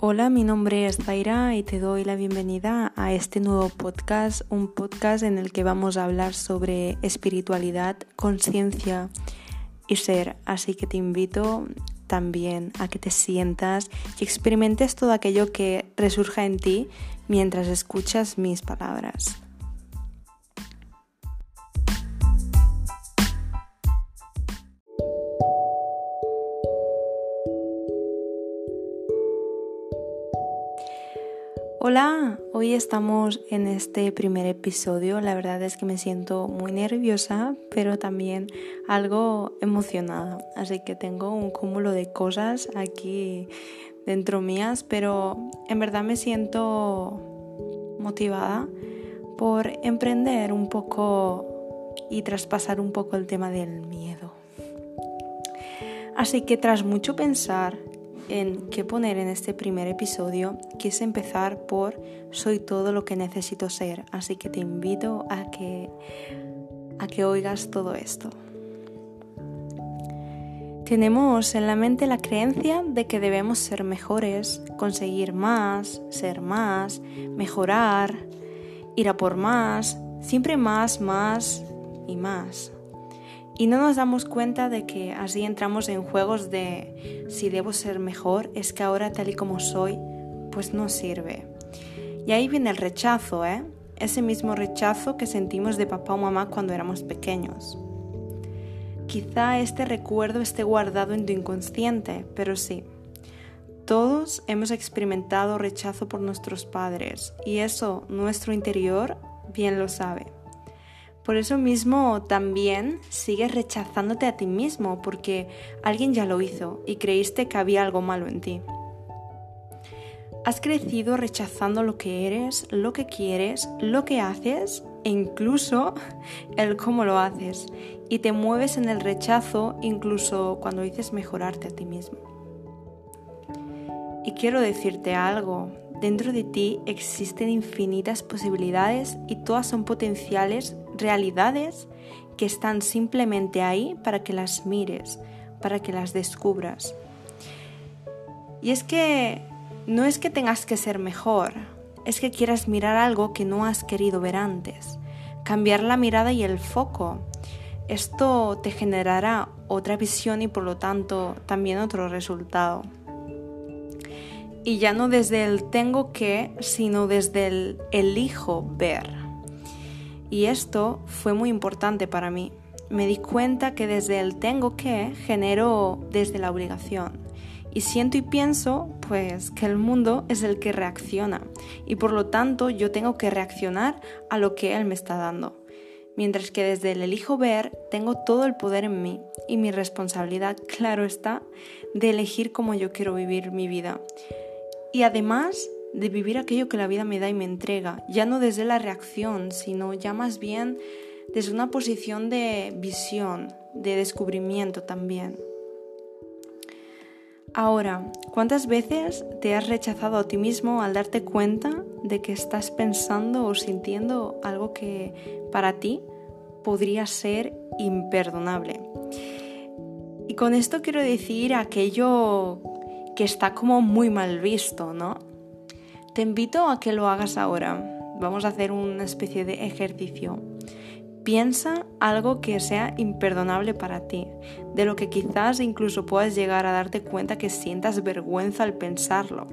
Hola, mi nombre es Zaira y te doy la bienvenida a este nuevo podcast, un podcast en el que vamos a hablar sobre espiritualidad, conciencia y ser. Así que te invito también a que te sientas y experimentes todo aquello que resurja en ti mientras escuchas mis palabras. Hola, hoy estamos en este primer episodio. La verdad es que me siento muy nerviosa, pero también algo emocionada. Así que tengo un cúmulo de cosas aquí dentro mías, pero en verdad me siento motivada por emprender un poco y traspasar un poco el tema del miedo. Así que tras mucho pensar en qué poner en este primer episodio, quise empezar por soy todo lo que necesito ser, así que te invito a que a que oigas todo esto. Tenemos en la mente la creencia de que debemos ser mejores, conseguir más, ser más, mejorar, ir a por más, siempre más, más y más. Y no nos damos cuenta de que así entramos en juegos de si debo ser mejor, es que ahora tal y como soy, pues no sirve. Y ahí viene el rechazo, ¿eh? Ese mismo rechazo que sentimos de papá o mamá cuando éramos pequeños. Quizá este recuerdo esté guardado en tu inconsciente, pero sí. Todos hemos experimentado rechazo por nuestros padres y eso nuestro interior bien lo sabe. Por eso mismo también sigues rechazándote a ti mismo porque alguien ya lo hizo y creíste que había algo malo en ti. Has crecido rechazando lo que eres, lo que quieres, lo que haces e incluso el cómo lo haces. Y te mueves en el rechazo incluso cuando dices mejorarte a ti mismo. Y quiero decirte algo, dentro de ti existen infinitas posibilidades y todas son potenciales realidades que están simplemente ahí para que las mires, para que las descubras. Y es que no es que tengas que ser mejor, es que quieras mirar algo que no has querido ver antes, cambiar la mirada y el foco. Esto te generará otra visión y por lo tanto también otro resultado. Y ya no desde el tengo que, sino desde el elijo ver. Y esto fue muy importante para mí. Me di cuenta que desde el tengo que genero desde la obligación. Y siento y pienso, pues, que el mundo es el que reacciona. Y por lo tanto yo tengo que reaccionar a lo que él me está dando. Mientras que desde el elijo ver tengo todo el poder en mí y mi responsabilidad, claro está, de elegir cómo yo quiero vivir mi vida. Y además de vivir aquello que la vida me da y me entrega, ya no desde la reacción, sino ya más bien desde una posición de visión, de descubrimiento también. Ahora, ¿cuántas veces te has rechazado a ti mismo al darte cuenta de que estás pensando o sintiendo algo que para ti podría ser imperdonable? Y con esto quiero decir aquello que está como muy mal visto, ¿no? Te invito a que lo hagas ahora. Vamos a hacer una especie de ejercicio. Piensa algo que sea imperdonable para ti, de lo que quizás incluso puedas llegar a darte cuenta que sientas vergüenza al pensarlo.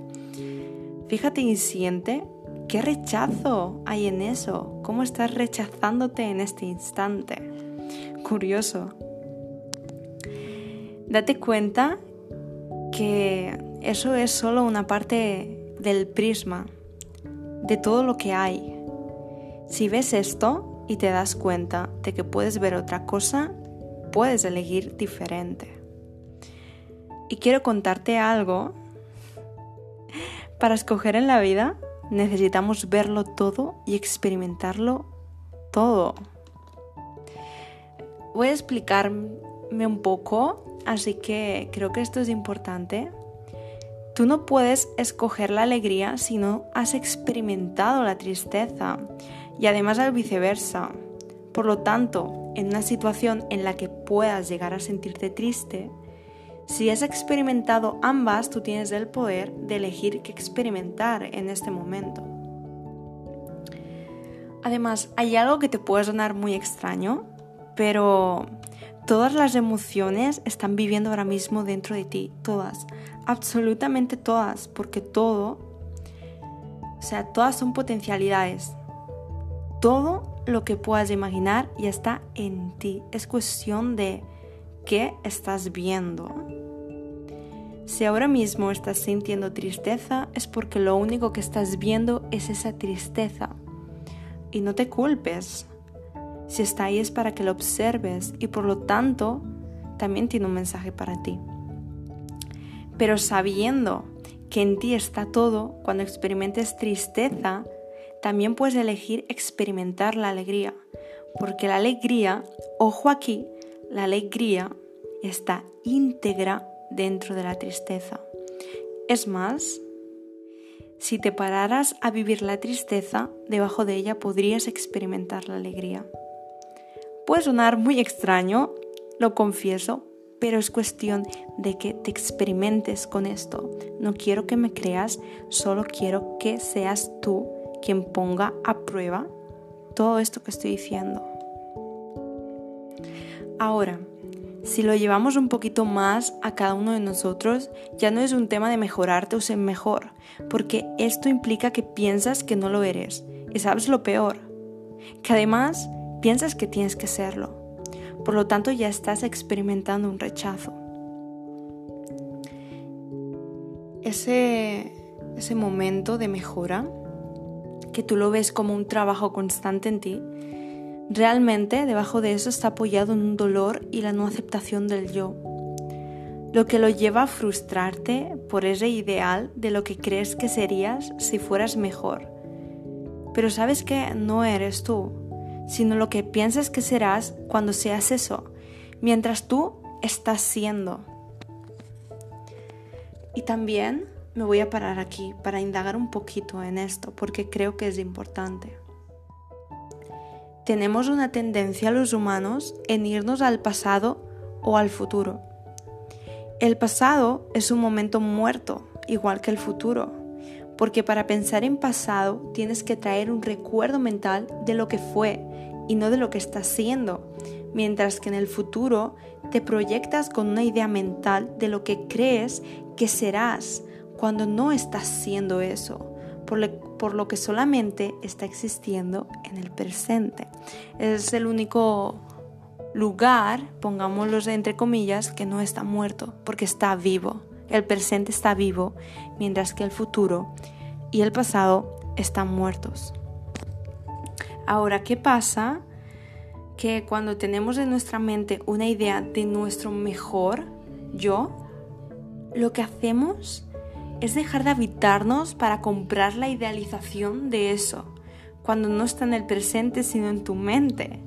Fíjate y siente qué rechazo hay en eso, cómo estás rechazándote en este instante. Curioso. Date cuenta que eso es solo una parte del prisma, de todo lo que hay. Si ves esto y te das cuenta de que puedes ver otra cosa, puedes elegir diferente. Y quiero contarte algo. Para escoger en la vida necesitamos verlo todo y experimentarlo todo. Voy a explicarme un poco, así que creo que esto es importante Tú no puedes escoger la alegría si no has experimentado la tristeza y además al viceversa. Por lo tanto, en una situación en la que puedas llegar a sentirte triste, Si has experimentado ambas, tú tienes el poder de elegir qué experimentar en este momento. Además, hay algo que te puede sonar muy extraño, pero todas las emociones están viviendo ahora mismo dentro de ti, todas, absolutamente todas, porque todo, o sea, todas son potencialidades. Todo lo que puedas imaginar ya está en ti. Es cuestión de qué estás viendo. Si ahora mismo estás sintiendo tristeza es porque lo único que estás viendo es esa tristeza. Y no te culpes. Si está ahí es para que lo observes y por lo tanto también tiene un mensaje para ti. Pero sabiendo que en ti está todo, cuando experimentes tristeza, también puedes elegir experimentar la alegría. Porque la alegría, ojo aquí, la alegría está íntegra dentro de la tristeza. Es más, si te pararas a vivir la tristeza, debajo de ella podrías experimentar la alegría. Puede sonar muy extraño, lo confieso, pero es cuestión de que te experimentes con esto. No quiero que me creas, solo quiero que seas tú quien ponga a prueba todo esto que estoy diciendo. Ahora, si lo llevamos un poquito más a cada uno de nosotros, ya no es un tema de mejorarte o ser mejor, porque esto implica que piensas que no lo eres. Y sabes lo peor, que además piensas que tienes que serlo. Por lo tanto, ya estás experimentando un rechazo. Ese, ese momento de mejora, que tú lo ves como un trabajo constante en ti, Realmente debajo de eso está apoyado en un dolor y la no aceptación del yo, lo que lo lleva a frustrarte por ese ideal de lo que crees que serías si fueras mejor. Pero sabes que no eres tú, sino lo que piensas que serás cuando seas eso, mientras tú estás siendo. Y también me voy a parar aquí para indagar un poquito en esto, porque creo que es importante tenemos una tendencia los humanos en irnos al pasado o al futuro. El pasado es un momento muerto, igual que el futuro, porque para pensar en pasado tienes que traer un recuerdo mental de lo que fue y no de lo que estás siendo, mientras que en el futuro te proyectas con una idea mental de lo que crees que serás cuando no estás siendo eso por lo, que solamente está existiendo en el presente. Es el único lugar, pongámoslo entre comillas, que no está muerto, porque está vivo. El presente está vivo, mientras que el futuro y el pasado están muertos. Ahora, ¿qué pasa? Que cuando tenemos en nuestra mente una idea de nuestro mejor yo, lo que hacemos es dejar de habitarnos para comprar la idealización de eso, cuando no está en el presente sino en tu mente.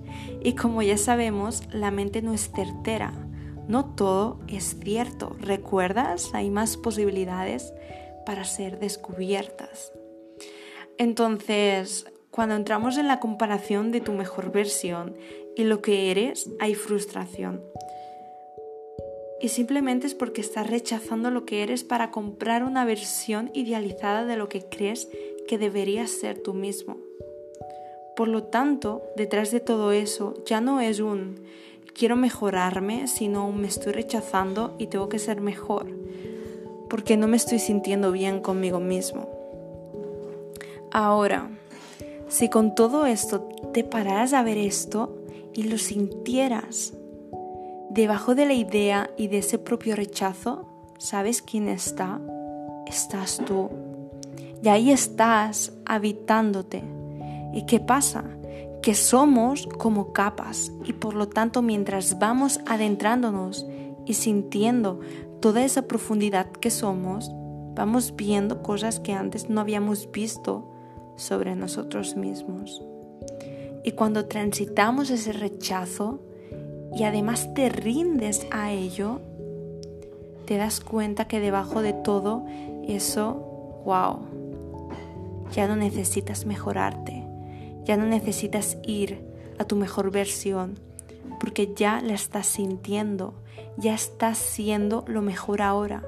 Y como ya sabemos, la mente no es certera, no todo es cierto. ¿Recuerdas? Hay más posibilidades para ser descubiertas. Entonces, cuando entramos en la comparación de tu mejor versión y lo que eres, hay frustración y simplemente es porque estás rechazando lo que eres para comprar una versión idealizada de lo que crees que deberías ser tú mismo. Por lo tanto, detrás de todo eso ya no es un quiero mejorarme, sino me estoy rechazando y tengo que ser mejor, porque no me estoy sintiendo bien conmigo mismo. Ahora, si con todo esto te pararas a ver esto y lo sintieras, Debajo de la idea y de ese propio rechazo, ¿sabes quién está? Estás tú. Y ahí estás habitándote. ¿Y qué pasa? Que somos como capas y por lo tanto mientras vamos adentrándonos y sintiendo toda esa profundidad que somos, vamos viendo cosas que antes no habíamos visto sobre nosotros mismos. Y cuando transitamos ese rechazo, y además te rindes a ello, te das cuenta que debajo de todo eso, wow, ya no necesitas mejorarte, ya no necesitas ir a tu mejor versión, porque ya la estás sintiendo, ya estás siendo lo mejor ahora.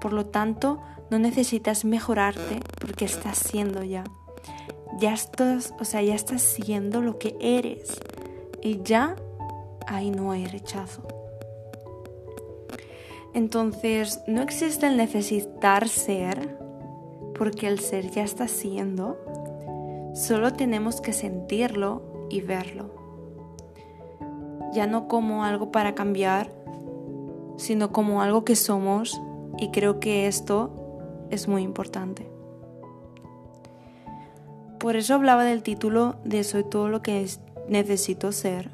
Por lo tanto, no necesitas mejorarte porque estás siendo ya. Ya estás, o sea, ya estás siendo lo que eres y ya ahí no hay rechazo. Entonces, no existe el necesitar ser porque el ser ya está siendo. Solo tenemos que sentirlo y verlo. Ya no como algo para cambiar, sino como algo que somos y creo que esto es muy importante. Por eso hablaba del título de Soy todo lo que necesito ser,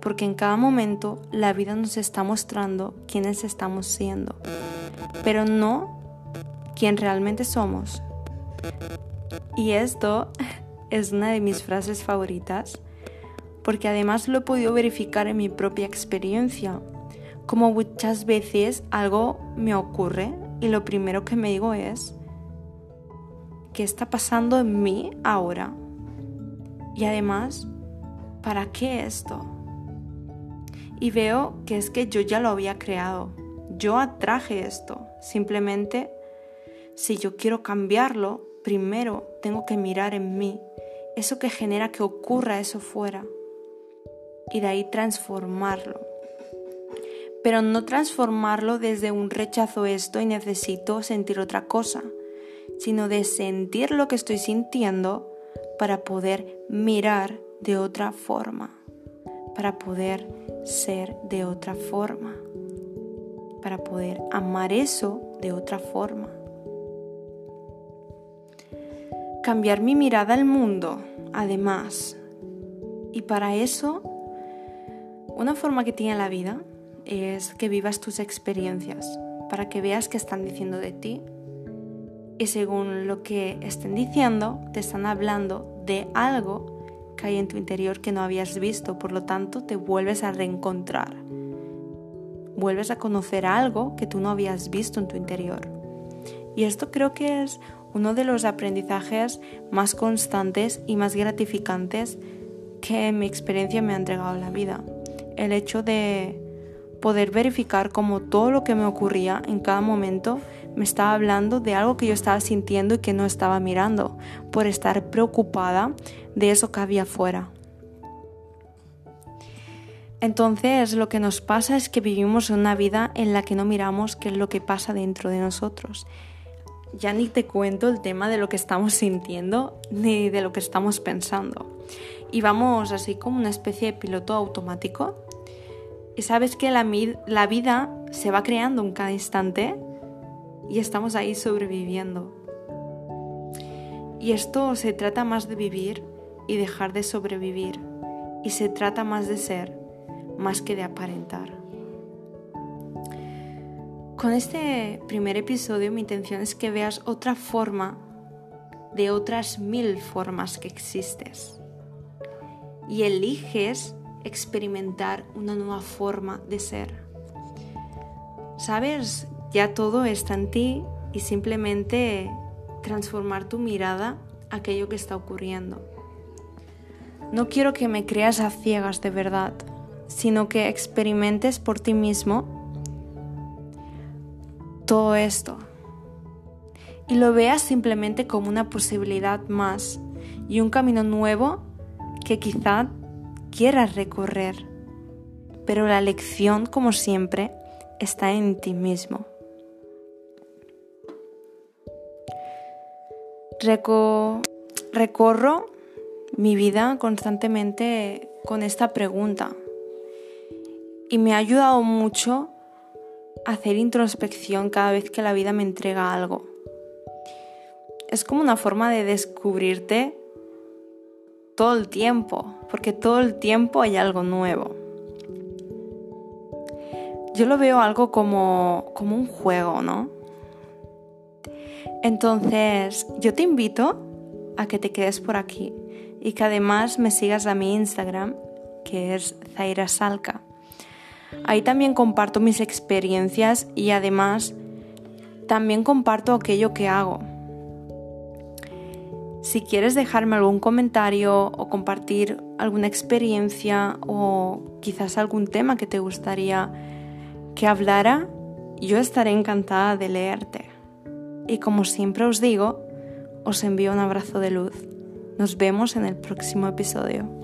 porque en cada momento la vida nos está mostrando quiénes estamos siendo, pero no quién realmente somos. Y esto es una de mis frases favoritas, porque además lo he podido verificar en mi propia experiencia. Como muchas veces algo me ocurre y lo primero que me digo es, ¿qué está pasando en mí ahora? Y además, ¿para qué esto? Y veo que es que yo ya lo había creado, yo atraje esto, simplemente si yo quiero cambiarlo, primero tengo que mirar en mí, eso que genera que ocurra eso fuera, y de ahí transformarlo pero no transformarlo desde un rechazo esto y necesito sentir otra cosa, sino de sentir lo que estoy sintiendo para poder mirar de otra forma, para poder ser de otra forma, para poder amar eso de otra forma. Cambiar mi mirada al mundo, además. Y para eso, una forma que tiene la vida es que vivas tus experiencias para que veas qué están diciendo de ti y según lo que estén diciendo te están hablando de algo que hay en tu interior que no habías visto, por lo tanto te vuelves a reencontrar. Vuelves a conocer algo que tú no habías visto en tu interior. Y esto creo que es uno de los aprendizajes más constantes y más gratificantes que mi experiencia me ha entregado la vida. El hecho de poder verificar cómo todo lo que me ocurría en cada momento me estaba hablando de algo que yo estaba sintiendo y que no estaba mirando, por estar preocupada de eso que había afuera. Entonces lo que nos pasa es que vivimos una vida en la que no miramos qué es lo que pasa dentro de nosotros. Ya ni te cuento el tema de lo que estamos sintiendo ni de lo que estamos pensando. Y vamos así como una especie de piloto automático y sabes que la, vida se va creando en cada instante y estamos ahí sobreviviendo. Y esto se trata más de vivir y dejar de sobrevivir. Y se trata más de ser, más que de aparentar. Con este primer episodio mi intención es que veas otra forma de otras mil formas que existes. Y eliges experimentar una nueva forma de ser. Sabes, ya todo está en ti y simplemente transformar tu mirada a aquello que está ocurriendo. No quiero que me creas a ciegas de verdad, sino que experimentes por ti mismo todo esto. Y lo veas simplemente como una posibilidad más y un camino nuevo que quizá quieras recorrer, pero la lección, como siempre, está en ti mismo. recorro mi vida constantemente con esta pregunta. Y me ha ayudado mucho hacer introspección cada vez que la vida me entrega algo. Es como una forma de descubrirte todo el tiempo, porque todo el tiempo hay algo nuevo. Yo lo veo algo como, como un juego, ¿no? Entonces, yo te invito a que te quedes por aquí y que además me sigas a mi Instagram, que es Zaira Salca. Ahí también comparto mis experiencias y además también comparto aquello que hago. Si quieres dejarme algún comentario o compartir alguna experiencia o quizás algún tema que te gustaría que hablara, yo estaré encantada de leerte. Y como siempre os digo, os envío un abrazo de luz. Nos vemos en el próximo episodio.